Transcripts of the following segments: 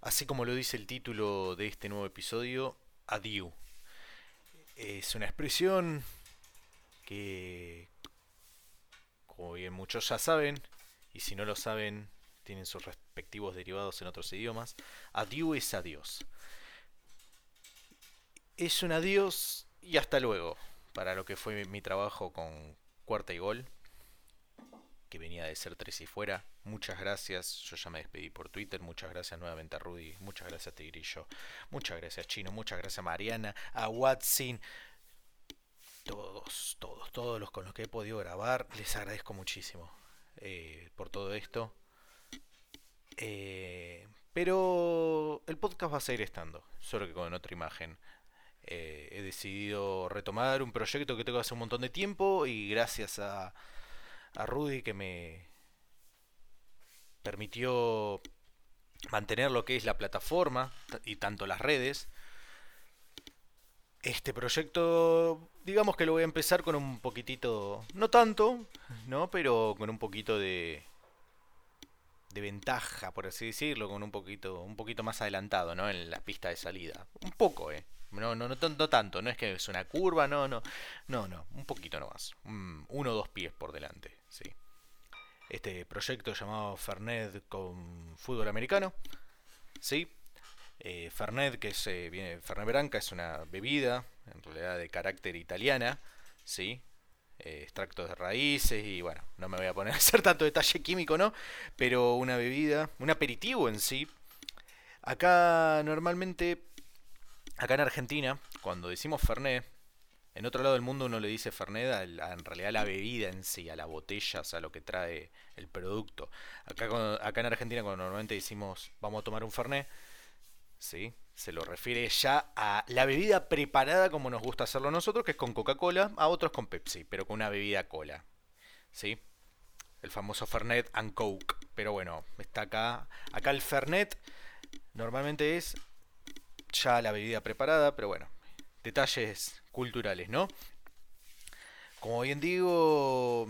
Así como lo dice el título de este nuevo episodio, adieu. Es una expresión que, como bien muchos ya saben, y si no lo saben, tienen sus respectivos derivados en otros idiomas. Adieu es adiós. Es un adiós y hasta luego para lo que fue mi trabajo con Cuarta y Gol, que venía de ser tres y fuera. Muchas gracias, yo ya me despedí por Twitter. Muchas gracias nuevamente a Rudy, muchas gracias a Tigrillo, muchas gracias Chino, muchas gracias a Mariana, a Watson. Todos, todos, todos los con los que he podido grabar, les agradezco muchísimo eh, por todo esto. Eh, pero el podcast va a seguir estando, solo que con otra imagen. Eh, he decidido retomar un proyecto que tengo hace un montón de tiempo y gracias a, a Rudy que me permitió mantener lo que es la plataforma y tanto las redes. Este proyecto, digamos que lo voy a empezar con un poquitito, no tanto, ¿no? Pero con un poquito de, de ventaja, por así decirlo, con un poquito, un poquito más adelantado, ¿no? En la pista de salida. Un poco, ¿eh? No, no, no, no tanto, no es que es una curva, no, no, no, no, un poquito nomás. uno o dos pies por delante, sí. Este proyecto llamado Fernet con fútbol americano, sí. Eh, Fernet, que es, eh, viene, Fernet Branca es una bebida, en realidad de carácter italiana, sí. Eh, extractos de raíces y bueno, no me voy a poner a hacer tanto detalle químico, ¿no? Pero una bebida, un aperitivo en sí. Acá normalmente Acá en Argentina, cuando decimos Fernet, en otro lado del mundo uno le dice Fernet en realidad a la bebida en sí, a la botella, o sea, lo que trae el producto. Acá, acá en Argentina cuando normalmente decimos vamos a tomar un Fernet, ¿sí? se lo refiere ya a la bebida preparada como nos gusta hacerlo nosotros, que es con Coca-Cola, a otros con Pepsi, pero con una bebida cola. ¿sí? El famoso Fernet and Coke. Pero bueno, está acá. Acá el Fernet normalmente es ya la bebida preparada, pero bueno, detalles culturales, ¿no? Como bien digo,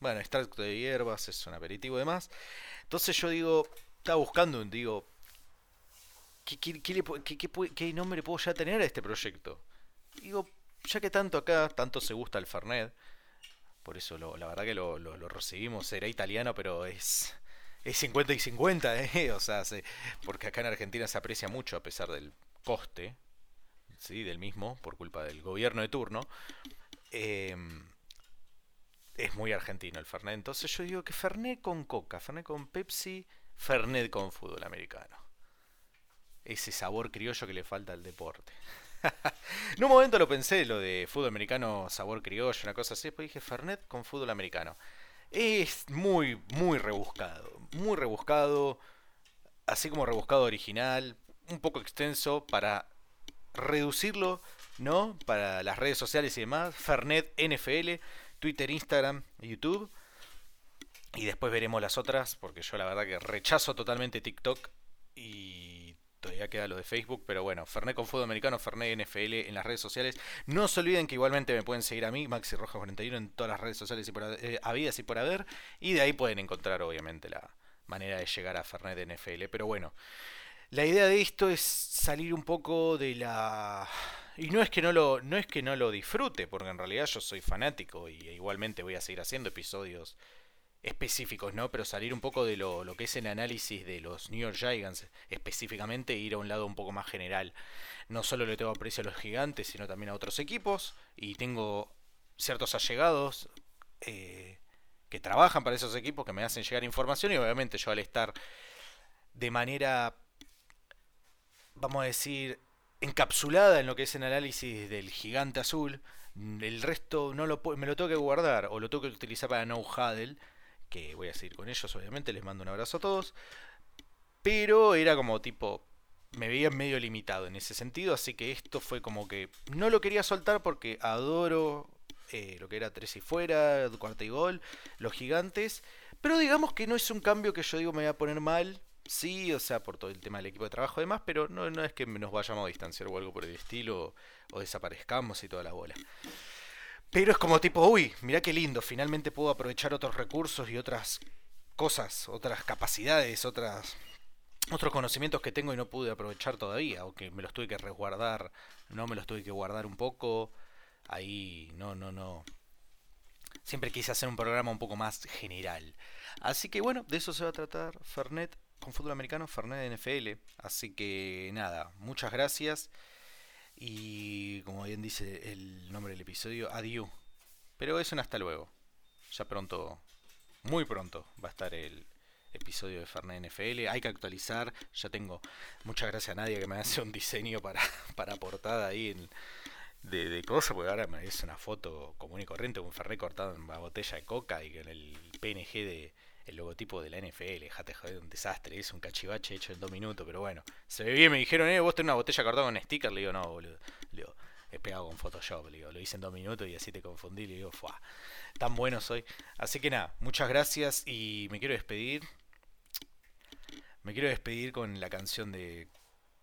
bueno, extracto de hierbas es un aperitivo y demás. Entonces yo digo, estaba buscando, digo, ¿qué, nombre puedo ya tener a este proyecto? Digo, ya que tanto acá, tanto se gusta el Fernet, por eso la verdad que lo, lo, recibimos, era italiano, pero es, es 50 y 50, ¿eh? O sea, porque acá en Argentina se aprecia mucho a pesar del coste ¿sí? del mismo por culpa del gobierno de turno. Em, es muy argentino el Fernet. Entonces yo digo que Fernet con Coca, Fernet con Pepsi, Fernet con fútbol americano. Ese sabor criollo que le falta al deporte. en un momento lo pensé, lo de fútbol americano, sabor criollo, una cosa así. Después dije Fernet con fútbol americano. Es muy, muy rebuscado. Muy rebuscado. Así como rebuscado original un poco extenso para reducirlo, ¿no? Para las redes sociales y demás. Fernet NFL, Twitter, Instagram, YouTube. Y después veremos las otras, porque yo la verdad que rechazo totalmente TikTok y todavía queda lo de Facebook, pero bueno, Fernet con fútbol americano, Fernet NFL en las redes sociales. No se olviden que igualmente me pueden seguir a mí, Maxi Roja 41 en todas las redes sociales y por eh, habidas y por haber, y de ahí pueden encontrar obviamente la manera de llegar a Fernet NFL, pero bueno, la idea de esto es salir un poco de la y no es que no lo no es que no lo disfrute, porque en realidad yo soy fanático y igualmente voy a seguir haciendo episodios específicos, ¿no? Pero salir un poco de lo, lo que es el análisis de los New York Giants específicamente e ir a un lado un poco más general. No solo le tengo aprecio a los gigantes, sino también a otros equipos y tengo ciertos allegados eh, que trabajan para esos equipos que me hacen llegar información y obviamente yo al estar de manera vamos a decir, encapsulada en lo que es el análisis del gigante azul. El resto no lo me lo tengo que guardar o lo tengo que utilizar para no huddle, que voy a seguir con ellos obviamente, les mando un abrazo a todos. Pero era como tipo me veía medio limitado en ese sentido, así que esto fue como que no lo quería soltar porque adoro eh, lo que era tres y fuera, cuarta y gol, los gigantes, pero digamos que no es un cambio que yo digo me voy a poner mal, Sí, o sea, por todo el tema del equipo de trabajo y demás, pero no, no es que nos vayamos a distanciar o algo por el estilo, o, desaparezcamos y toda la bola. Pero es como tipo, uy, mira qué lindo, finalmente puedo aprovechar otros recursos y otras cosas, otras capacidades, otras otros conocimientos que tengo y no pude aprovechar todavía, o que me los tuve que resguardar, no me los tuve que guardar un poco. Ahí, no, no, no. Siempre quise hacer un programa un poco más general. Así que bueno, de eso se va a tratar Fernet con fútbol americano, Fernet NFL. Así que nada, muchas gracias. Y como bien dice el nombre del episodio, adiós. Pero es un hasta luego. Ya pronto, muy pronto, va a estar el episodio de Fernet NFL. Hay que actualizar. Ya tengo muchas gracias a nadie que me hace un diseño para, para portada ahí en, de, de cosas, porque ahora me es una foto común y corriente, un Fernet cortado en una botella de coca y con el PNG de el logotipo de la NFL, jate joder, un desastre, es un cachivache hecho en dos minutos, pero bueno, se ve bien, me dijeron, eh, vos tenés una botella cortada con sticker, le digo, no, boludo, le digo, he pegado con Photoshop, le digo, lo hice en dos minutos y así te confundí, le digo, fuah, tan bueno soy. Así que nada, muchas gracias y me quiero despedir. Me quiero despedir con la canción de.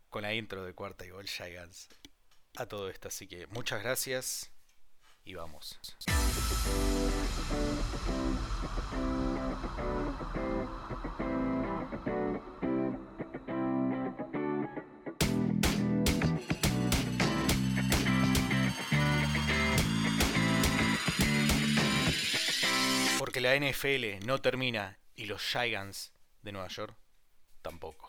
con la intro de Cuarta y Gol Giants a todo esto. Así que muchas gracias y vamos. Porque la NFL no termina y los Giants de Nueva York tampoco.